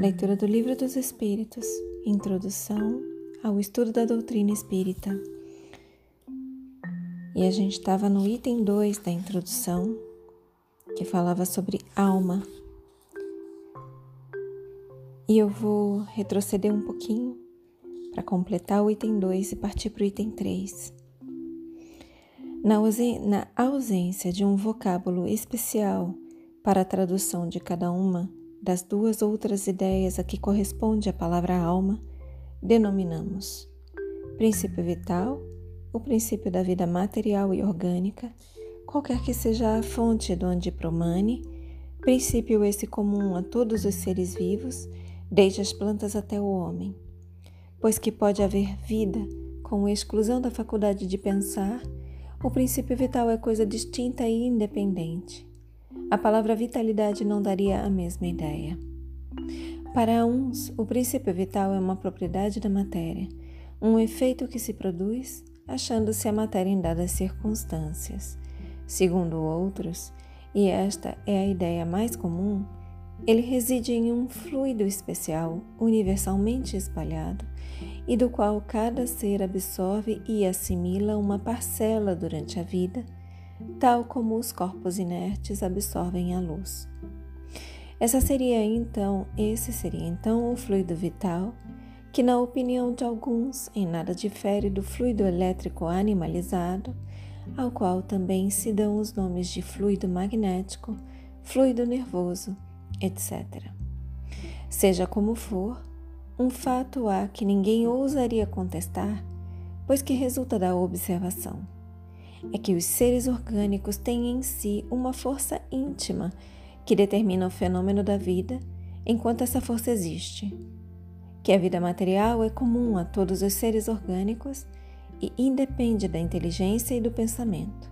Leitura do Livro dos Espíritos, Introdução ao Estudo da Doutrina Espírita. E a gente estava no item 2 da introdução, que falava sobre alma. E eu vou retroceder um pouquinho para completar o item 2 e partir para o item 3. Na ausência de um vocábulo especial para a tradução de cada uma das duas outras ideias a que corresponde a palavra alma, denominamos princípio vital, o princípio da vida material e orgânica, qualquer que seja a fonte do andipromane, princípio esse comum a todos os seres vivos, desde as plantas até o homem, pois que pode haver vida com exclusão da faculdade de pensar, o princípio vital é coisa distinta e independente. A palavra vitalidade não daria a mesma ideia. Para uns, o princípio vital é uma propriedade da matéria, um efeito que se produz achando-se a matéria em dadas circunstâncias. Segundo outros, e esta é a ideia mais comum, ele reside em um fluido especial, universalmente espalhado, e do qual cada ser absorve e assimila uma parcela durante a vida tal como os corpos inertes absorvem a luz. Essa seria então, esse seria então o fluido vital, que na opinião de alguns em nada difere do fluido elétrico animalizado, ao qual também se dão os nomes de fluido magnético, fluido nervoso, etc. Seja como for, um fato há que ninguém ousaria contestar, pois que resulta da observação é que os seres orgânicos têm em si uma força íntima que determina o fenômeno da vida enquanto essa força existe. Que a vida material é comum a todos os seres orgânicos e independe da inteligência e do pensamento.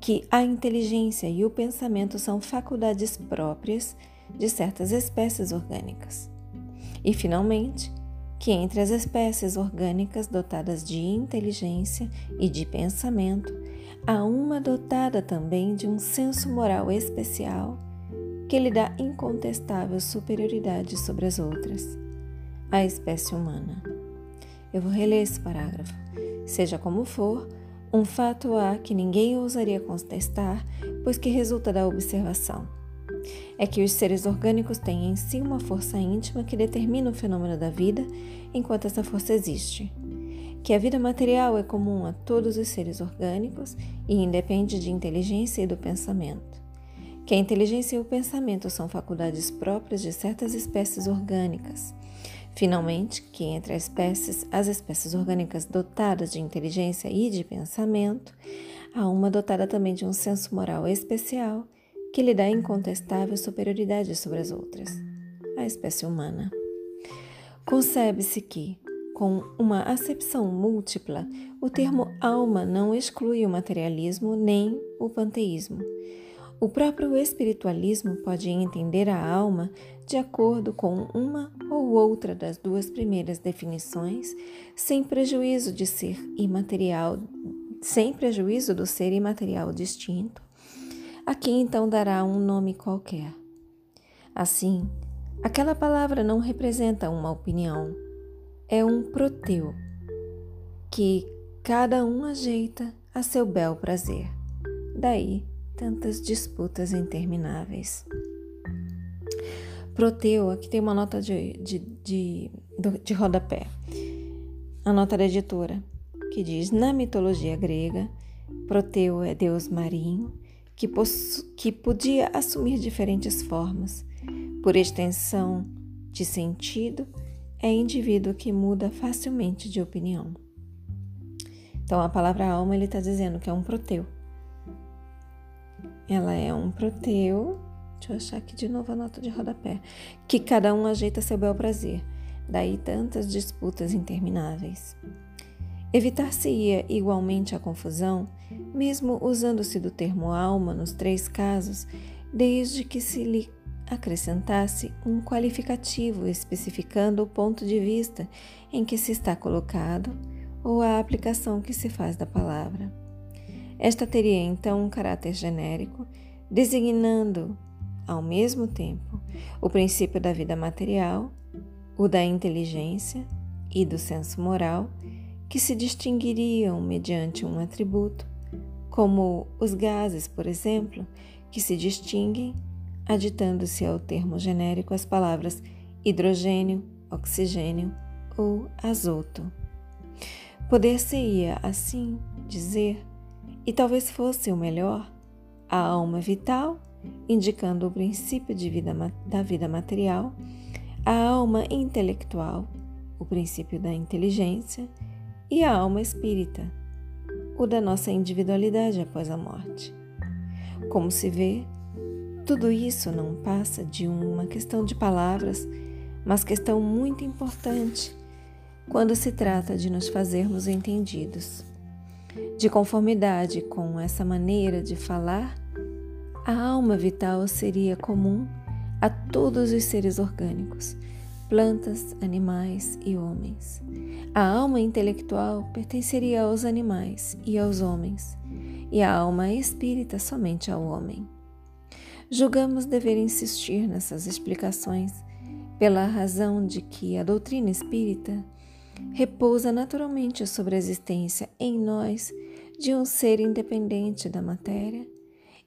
Que a inteligência e o pensamento são faculdades próprias de certas espécies orgânicas. E, finalmente, que entre as espécies orgânicas dotadas de inteligência e de pensamento, há uma dotada também de um senso moral especial que lhe dá incontestável superioridade sobre as outras, a espécie humana. Eu vou reler esse parágrafo. Seja como for, um fato há que ninguém ousaria contestar, pois que resulta da observação é que os seres orgânicos têm em si uma força íntima que determina o fenômeno da vida enquanto essa força existe. Que a vida material é comum a todos os seres orgânicos e independe de inteligência e do pensamento. Que a inteligência e o pensamento são faculdades próprias de certas espécies orgânicas. Finalmente, que entre as espécies, as espécies orgânicas dotadas de inteligência e de pensamento, há uma dotada também de um senso moral especial que lhe dá incontestável superioridade sobre as outras, a espécie humana. Concebe-se que, com uma acepção múltipla, o termo alma não exclui o materialismo nem o panteísmo. O próprio espiritualismo pode entender a alma de acordo com uma ou outra das duas primeiras definições, sem prejuízo de ser imaterial, sem prejuízo do ser imaterial distinto, Aqui então dará um nome qualquer. Assim, aquela palavra não representa uma opinião, é um proteu que cada um ajeita a seu bel prazer. Daí tantas disputas intermináveis. Proteu, aqui tem uma nota de, de, de, de rodapé. A nota da editora, que diz: Na mitologia grega, Proteu é deus marinho que, que podia assumir diferentes formas. Por extensão de sentido, é indivíduo que muda facilmente de opinião. Então, a palavra alma ele está dizendo que é um proteu. Ela é um proteu. Deixa eu achar aqui de novo a nota de rodapé. Que cada um ajeita seu bel prazer. Daí tantas disputas intermináveis. Evitar-se-ia igualmente a confusão, mesmo usando-se do termo alma nos três casos, desde que se lhe acrescentasse um qualificativo especificando o ponto de vista em que se está colocado ou a aplicação que se faz da palavra. Esta teria então um caráter genérico, designando, ao mesmo tempo, o princípio da vida material, o da inteligência e do senso moral, que se distinguiriam mediante um atributo, como os gases, por exemplo, que se distinguem aditando-se ao termo genérico as palavras hidrogênio, oxigênio ou azoto. Poder-se-ia, assim, dizer, e talvez fosse o melhor, a alma vital, indicando o princípio vida, da vida material, a alma intelectual, o princípio da inteligência, e a alma espírita, o da nossa individualidade após a morte. Como se vê, tudo isso não passa de uma questão de palavras, mas questão muito importante quando se trata de nos fazermos entendidos. De conformidade com essa maneira de falar, a alma vital seria comum a todos os seres orgânicos, plantas, animais e homens. A alma intelectual pertenceria aos animais e aos homens, e a alma espírita somente ao homem. Julgamos dever insistir nessas explicações pela razão de que a doutrina espírita repousa naturalmente sobre a existência em nós de um ser independente da matéria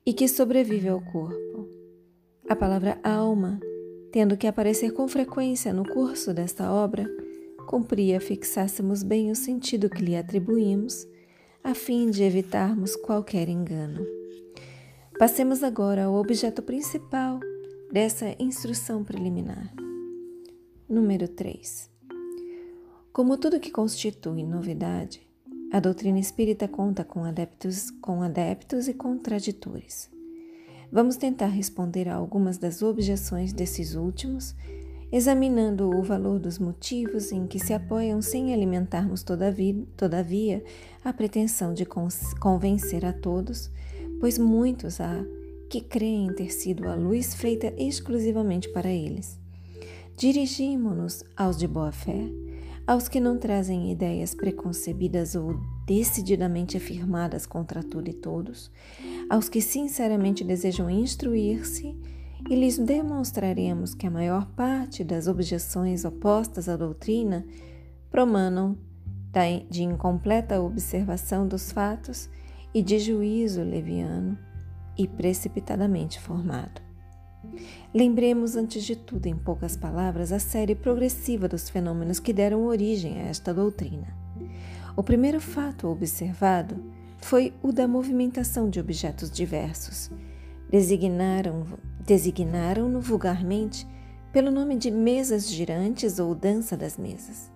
e que sobrevive ao corpo. A palavra alma, tendo que aparecer com frequência no curso desta obra, cumpria fixássemos bem o sentido que lhe atribuímos, a fim de evitarmos qualquer engano. Passemos agora ao objeto principal dessa instrução preliminar. Número 3. Como tudo que constitui novidade, a doutrina espírita conta com adeptos, com adeptos e contraditores. Vamos tentar responder a algumas das objeções desses últimos, examinando o valor dos motivos em que se apoiam sem alimentarmos todavia, a pretensão de convencer a todos pois muitos há que creem ter sido a luz feita exclusivamente para eles. Dirigimo-nos aos de boa fé, aos que não trazem ideias preconcebidas ou decididamente afirmadas contra tudo e todos, aos que sinceramente desejam instruir-se, e lhes demonstraremos que a maior parte das objeções opostas à doutrina promanam de incompleta observação dos fatos e de juízo leviano e precipitadamente formado. Lembremos, antes de tudo, em poucas palavras, a série progressiva dos fenômenos que deram origem a esta doutrina. O primeiro fato observado foi o da movimentação de objetos diversos. Designaram-no designaram vulgarmente pelo nome de mesas girantes ou dança das mesas.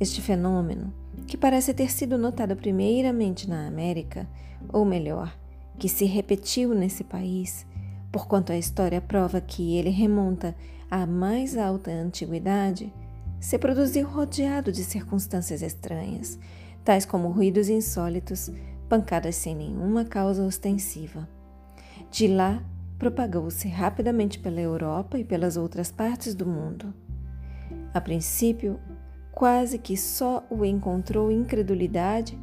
Este fenômeno que parece ter sido notado primeiramente na América, ou melhor, que se repetiu nesse país, porquanto a história prova que ele remonta à mais alta antiguidade, se produziu rodeado de circunstâncias estranhas, tais como ruídos insólitos, pancadas sem nenhuma causa ostensiva. De lá, propagou-se rapidamente pela Europa e pelas outras partes do mundo. A princípio, quase que só o encontrou incredulidade.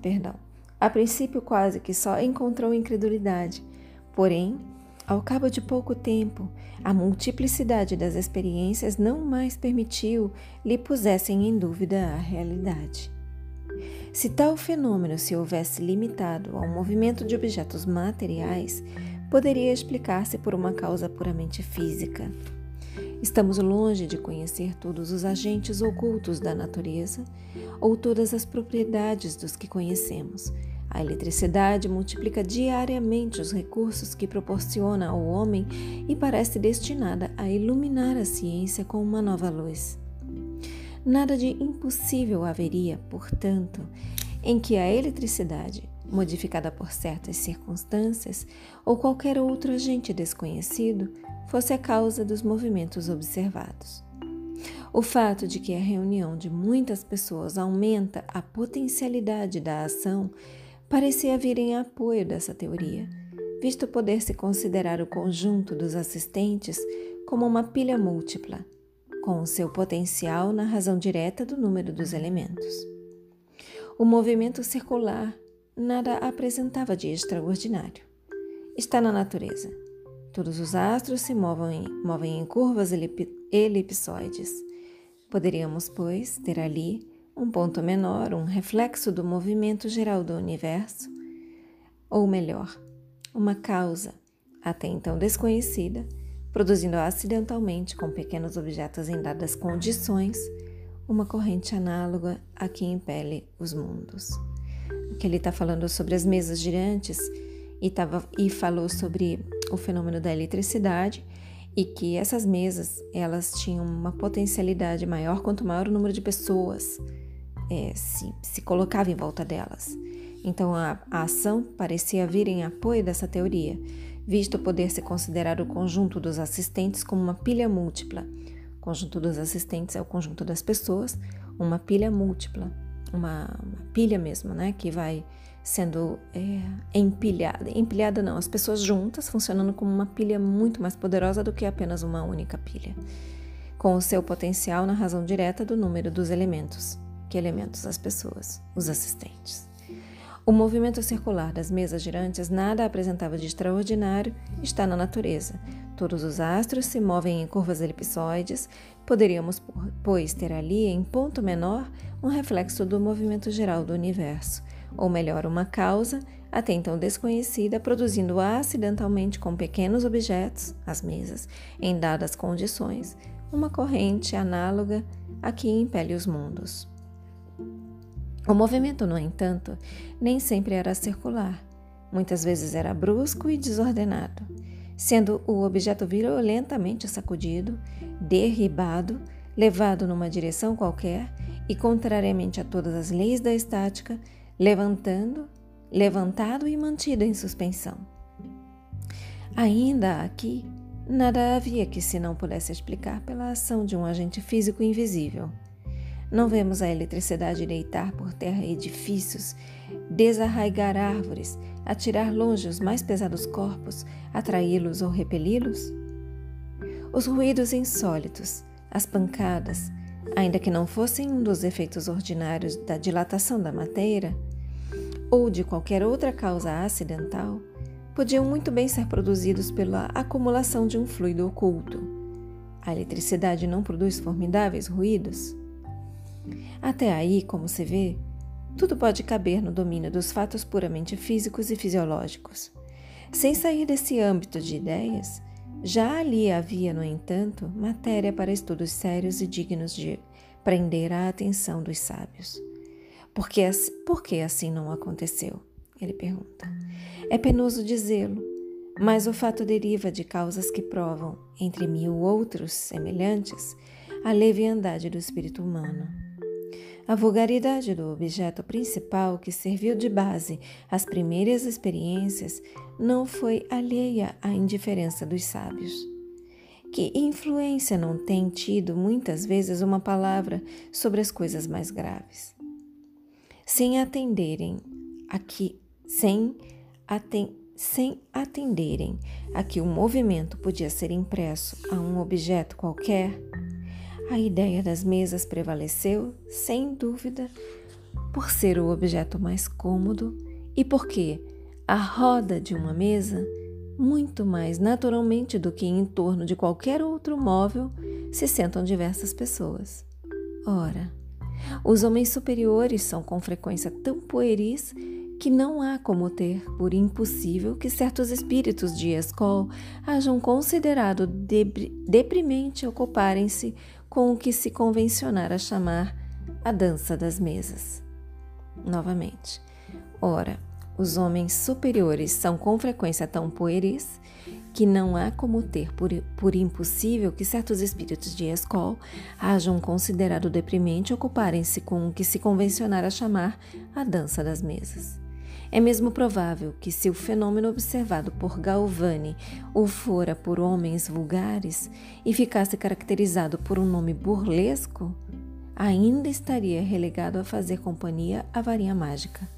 Perdão. A princípio, quase que só encontrou incredulidade. Porém, ao cabo de pouco tempo, a multiplicidade das experiências não mais permitiu lhe pusessem em dúvida a realidade. Se tal fenômeno se houvesse limitado ao movimento de objetos materiais, poderia explicar-se por uma causa puramente física. Estamos longe de conhecer todos os agentes ocultos da natureza ou todas as propriedades dos que conhecemos. A eletricidade multiplica diariamente os recursos que proporciona ao homem e parece destinada a iluminar a ciência com uma nova luz. Nada de impossível haveria, portanto, em que a eletricidade, modificada por certas circunstâncias ou qualquer outro agente desconhecido, fosse a causa dos movimentos observados. O fato de que a reunião de muitas pessoas aumenta a potencialidade da ação parecia vir em apoio dessa teoria, visto poder-se considerar o conjunto dos assistentes como uma pilha múltipla, com o seu potencial na razão direta do número dos elementos. O movimento circular nada apresentava de extraordinário. Está na natureza Todos os astros se movem, movem em curvas elipsoides. Poderíamos, pois, ter ali um ponto menor, um reflexo do movimento geral do universo, ou melhor, uma causa, até então desconhecida, produzindo acidentalmente com pequenos objetos em dadas condições uma corrente análoga a que impele os mundos. Que ele está falando sobre as mesas girantes e, tava, e falou sobre o fenômeno da eletricidade e que essas mesas elas tinham uma potencialidade maior quanto maior o número de pessoas é, se, se colocava em volta delas. Então a, a ação parecia vir em apoio dessa teoria, visto poder se considerar o conjunto dos assistentes como uma pilha múltipla. O conjunto dos assistentes é o conjunto das pessoas, uma pilha múltipla, uma, uma pilha mesmo, né, que vai sendo é, empilhada. Empilhada não, as pessoas juntas, funcionando como uma pilha muito mais poderosa do que apenas uma única pilha, com o seu potencial na razão direta do número dos elementos. Que elementos? As pessoas, os assistentes. O movimento circular das mesas girantes nada apresentava de extraordinário, está na natureza. Todos os astros se movem em curvas elipsoides, poderíamos, pois, ter ali, em ponto menor, um reflexo do movimento geral do universo, ou melhor, uma causa, até então desconhecida, produzindo acidentalmente com pequenos objetos, as mesas, em dadas condições, uma corrente análoga a que impele os mundos. O movimento, no entanto, nem sempre era circular. Muitas vezes era brusco e desordenado, sendo o objeto violentamente sacudido, derribado, levado numa direção qualquer e, contrariamente a todas as leis da estática, levantando, levantado e mantido em suspensão. Ainda aqui, nada havia que se não pudesse explicar pela ação de um agente físico invisível. Não vemos a eletricidade deitar por terra edifícios, desarraigar árvores, atirar longe os mais pesados corpos, atraí-los ou repeli-los? Os ruídos insólitos, as pancadas, ainda que não fossem um dos efeitos ordinários da dilatação da matéria ou de qualquer outra causa acidental, podiam muito bem ser produzidos pela acumulação de um fluido oculto. A eletricidade não produz formidáveis ruídos? Até aí, como se vê, tudo pode caber no domínio dos fatos puramente físicos e fisiológicos. Sem sair desse âmbito de ideias, já ali havia, no entanto, matéria para estudos sérios e dignos de prender a atenção dos sábios. Por que, por que assim não aconteceu? Ele pergunta. É penoso dizê-lo, mas o fato deriva de causas que provam, entre mil outros semelhantes, a leviandade do espírito humano. A vulgaridade do objeto principal que serviu de base às primeiras experiências não foi alheia à indiferença dos sábios. Que influência não tem tido muitas vezes uma palavra sobre as coisas mais graves? Sem atenderem a que, sem, aten, sem atenderem a que o movimento podia ser impresso a um objeto qualquer, a ideia das mesas prevaleceu, sem dúvida, por ser o objeto mais cômodo e porque a roda de uma mesa, muito mais naturalmente do que em torno de qualquer outro móvel, se sentam diversas pessoas. Ora, os homens superiores são com frequência tão pueris que não há como ter por impossível que certos espíritos de escola hajam considerado deprimente ocuparem-se com o que se convencionara chamar a dança das mesas. Novamente, ora, os homens superiores são com frequência tão pueris que não há como ter por, por impossível que certos espíritos de escola hajam considerado deprimente ocuparem-se com o que se convencionara chamar a dança das mesas. É mesmo provável que, se o fenômeno observado por Galvani o fora por homens vulgares e ficasse caracterizado por um nome burlesco, ainda estaria relegado a fazer companhia à varinha mágica.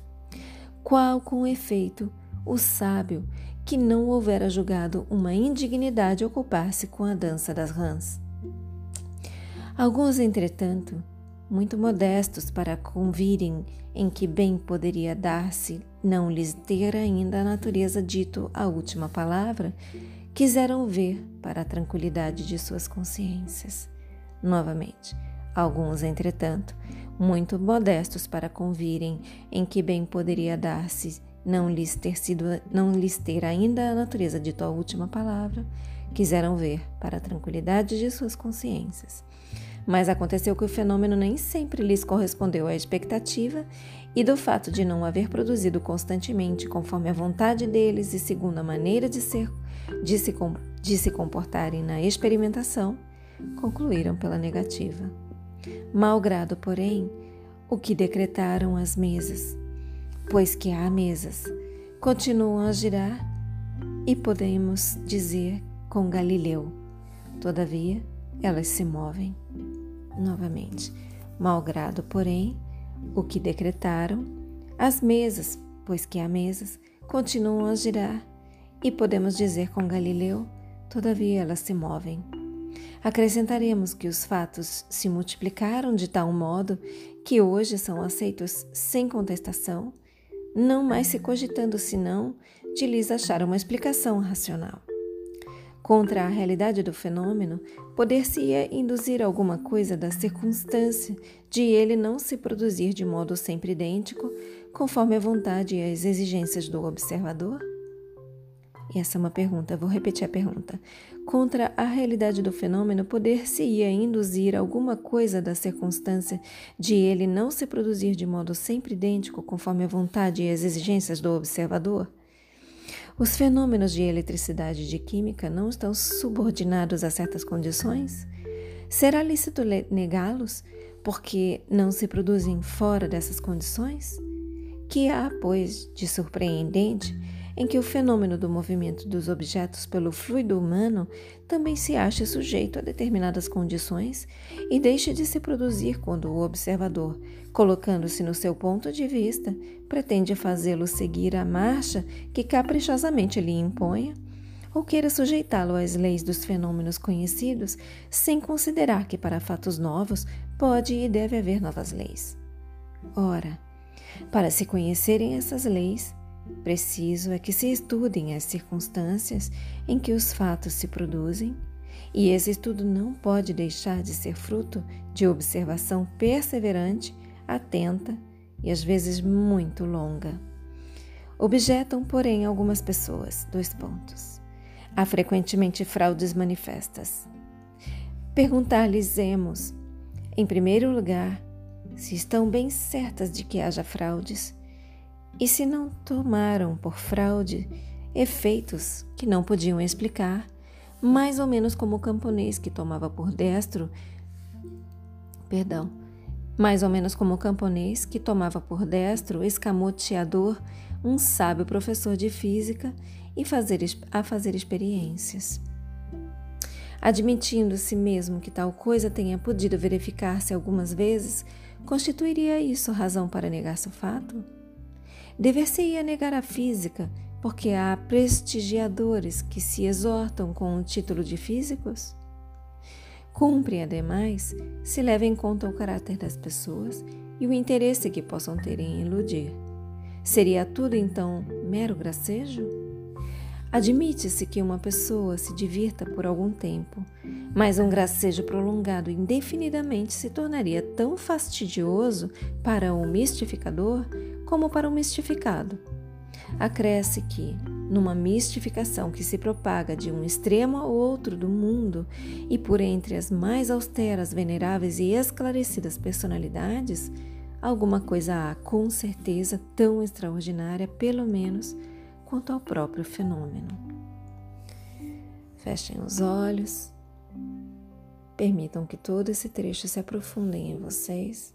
Qual, com efeito, o sábio que não houvera julgado uma indignidade ocupar-se com a dança das rãs? Alguns, entretanto, muito modestos para convirem em que bem poderia dar-se não lhes ter ainda a natureza dito a última palavra, quiseram ver para a tranquilidade de suas consciências. Novamente, alguns, entretanto, muito modestos para convirem em que bem poderia dar-se não lhes ter sido não lhes ter ainda a natureza de tua última palavra, quiseram ver para a tranquilidade de suas consciências. Mas aconteceu que o fenômeno nem sempre lhes correspondeu à expectativa e do fato de não haver produzido constantemente conforme a vontade deles e segundo a maneira de ser de se, de se comportarem na experimentação, concluíram pela negativa. Malgrado, porém, o que decretaram as mesas, pois que há mesas, continuam a girar e podemos dizer com Galileu, todavia elas se movem. Novamente, malgrado, porém, o que decretaram, as mesas, pois que há mesas, continuam a girar e podemos dizer com Galileu, todavia elas se movem. Acrescentaremos que os fatos se multiplicaram de tal modo que hoje são aceitos sem contestação, não mais se cogitando senão de lhes achar uma explicação racional. Contra a realidade do fenômeno, poder-se-ia induzir alguma coisa da circunstância de ele não se produzir de modo sempre idêntico, conforme a vontade e as exigências do observador? E essa é uma pergunta, vou repetir a pergunta. Contra a realidade do fenômeno, poder-se-ia induzir alguma coisa da circunstância de ele não se produzir de modo sempre idêntico conforme a vontade e as exigências do observador? Os fenômenos de eletricidade e de química não estão subordinados a certas condições? Será lícito negá-los porque não se produzem fora dessas condições? Que há, pois, de surpreendente em que o fenômeno do movimento dos objetos pelo fluido humano também se acha sujeito a determinadas condições e deixa de se produzir quando o observador, colocando-se no seu ponto de vista, pretende fazê-lo seguir a marcha que caprichosamente lhe imponha, ou queira sujeitá-lo às leis dos fenômenos conhecidos, sem considerar que para fatos novos pode e deve haver novas leis. Ora, para se conhecerem essas leis, Preciso é que se estudem as circunstâncias em que os fatos se produzem, e esse estudo não pode deixar de ser fruto de observação perseverante, atenta e às vezes muito longa. Objetam, porém, algumas pessoas, dois pontos. Há frequentemente fraudes manifestas. Perguntar-lhes-emos, em primeiro lugar, se estão bem certas de que haja fraudes e se não tomaram por fraude efeitos que não podiam explicar, mais ou menos como o camponês que tomava por destro, perdão, mais ou menos como o camponês que tomava por destro escamoteador um sábio professor de física e fazer, a fazer experiências. Admitindo-se mesmo que tal coisa tenha podido verificar-se algumas vezes, constituiria isso razão para negar-se o fato? Dever-se-ia negar a física, porque há prestigiadores que se exortam com o título de físicos? Cumpre, ademais, se leva em conta o caráter das pessoas e o interesse que possam ter em iludir. Seria tudo então mero gracejo? Admite-se que uma pessoa se divirta por algum tempo, mas um gracejo prolongado indefinidamente se tornaria tão fastidioso para o mistificador como para o mistificado. Acresce que, numa mistificação que se propaga de um extremo ao outro do mundo e por entre as mais austeras, veneráveis e esclarecidas personalidades, alguma coisa há com certeza tão extraordinária, pelo menos, quanto ao próprio fenômeno. Fechem os olhos, permitam que todo esse trecho se aprofundem em vocês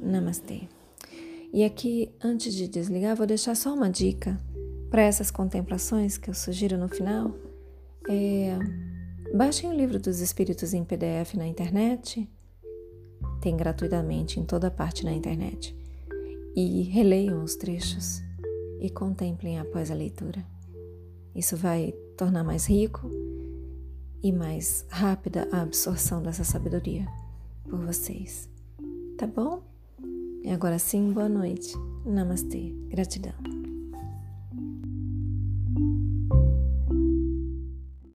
Namastê. E aqui, antes de desligar, vou deixar só uma dica para essas contemplações que eu sugiro no final, é, baixem o livro dos Espíritos em PDF na internet, tem gratuitamente em toda parte na internet, e releiam os trechos e contemplem após a leitura. Isso vai tornar mais rico e mais rápida a absorção dessa sabedoria por vocês. Tá bom? E agora sim, boa noite. Namastê. Gratidão.